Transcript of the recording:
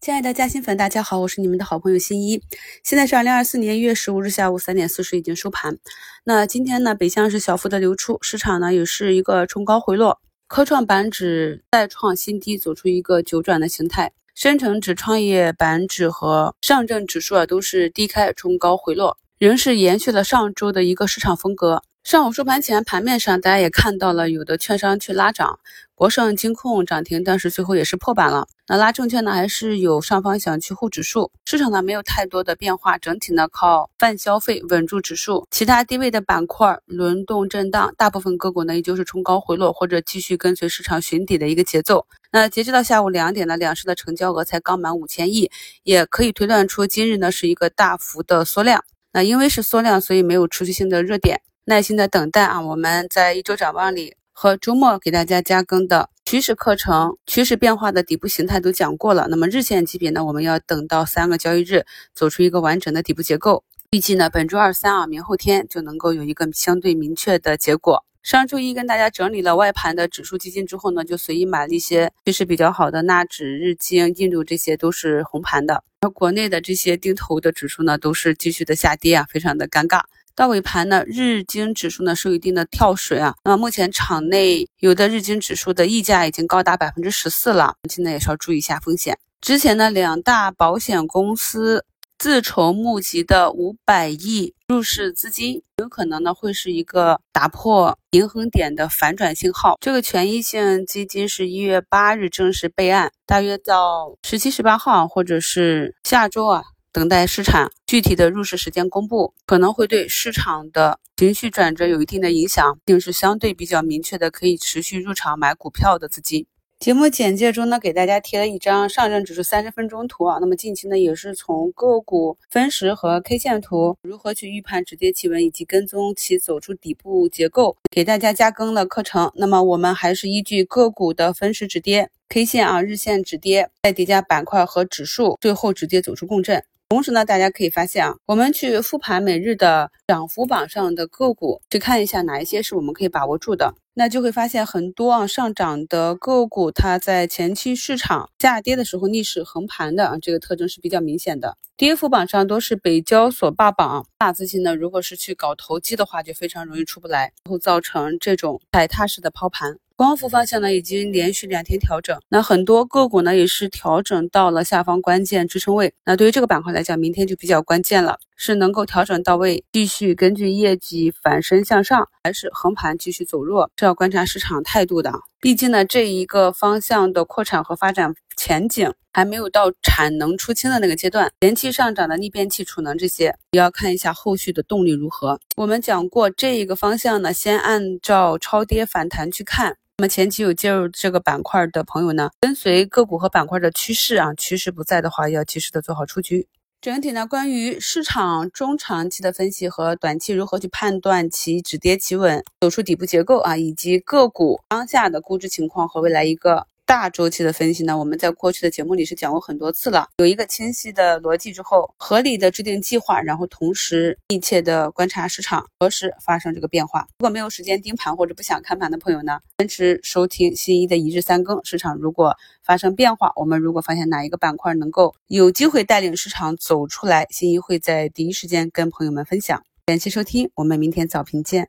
亲爱的嘉兴粉，大家好，我是你们的好朋友新一。现在是二零二四年一月十五日下午三点四十，已经收盘。那今天呢，北向是小幅的流出，市场呢也是一个冲高回落，科创板指再创新低，走出一个九转的形态。深成指、创业板指和上证指数啊都是低开冲高回落，仍是延续了上周的一个市场风格。上午收盘前，盘面上大家也看到了，有的券商去拉涨，国盛金控涨停，但是最后也是破板了。那拉证券呢，还是有上方想去护指数，市场呢没有太多的变化，整体呢靠泛消费稳住指数，其他低位的板块轮动震荡，大部分个股呢依旧是冲高回落或者继续跟随市场寻底的一个节奏。那截止到下午两点呢，两市的成交额才刚满五千亿，也可以推断出今日呢是一个大幅的缩量。那因为是缩量，所以没有持续性的热点。耐心的等待啊！我们在一周展望里和周末给大家加更的趋势课程、趋势变化的底部形态都讲过了。那么日线级别呢，我们要等到三个交易日走出一个完整的底部结构。预计呢，本周二三啊，明后天就能够有一个相对明确的结果。上周一跟大家整理了外盘的指数基金之后呢，就随意买了一些趋势比较好的纳指、日经、印度这些都是红盘的。而国内的这些定投的指数呢，都是继续的下跌啊，非常的尴尬。到尾盘呢，日经指数呢是有一定的跳水啊。那么目前场内有的日经指数的溢价已经高达百分之十四了，现在也是要注意一下风险。之前呢，两大保险公司自筹募集的五百亿入市资金，有可能呢会是一个打破平衡点的反转信号。这个权益性基金是一月八日正式备案，大约到十七、十八号或者是下周啊。等待市场具体的入市时间公布，可能会对市场的情绪转折有一定的影响，并是相对比较明确的可以持续入场买股票的资金。节目简介中呢，给大家贴了一张上证指数三十分钟图啊。那么近期呢，也是从个股分时和 K 线图如何去预判止跌企稳，以及跟踪其走出底部结构，给大家加更了课程。那么我们还是依据个股的分时止跌 K 线啊、日线止跌，再叠加板块和指数，最后直接走出共振。同时呢，大家可以发现啊，我们去复盘每日的涨幅榜上的个股，去看一下哪一些是我们可以把握住的，那就会发现很多啊上涨的个股，它在前期市场下跌的时候逆势横盘的啊，这个特征是比较明显的。跌幅榜上都是北交所霸榜，大资金呢，如果是去搞投机的话，就非常容易出不来，然后造成这种踩踏式的抛盘。光伏方向呢，已经连续两天调整，那很多个股呢也是调整到了下方关键支撑位。那对于这个板块来讲，明天就比较关键了，是能够调整到位，继续根据业绩反身向上，还是横盘继续走弱，是要观察市场态度的。毕竟呢，这一个方向的扩产和发展前景还没有到产能出清的那个阶段，前期上涨的逆变器、储能这些，也要看一下后续的动力如何。我们讲过这一个方向呢，先按照超跌反弹去看。那么前期有介入这个板块的朋友呢，跟随个股和板块的趋势啊，趋势不在的话，要及时的做好出局。整体呢，关于市场中长期的分析和短期如何去判断其止跌企稳、走出底部结构啊，以及个股当下的估值情况和未来一个。大周期的分析呢，我们在过去的节目里是讲过很多次了。有一个清晰的逻辑之后，合理的制定计划，然后同时密切的观察市场何时发生这个变化。如果没有时间盯盘或者不想看盘的朋友呢，坚持收听新一的一日三更。市场如果发生变化，我们如果发现哪一个板块能够有机会带领市场走出来，新一会在第一时间跟朋友们分享。感谢收听，我们明天早评见。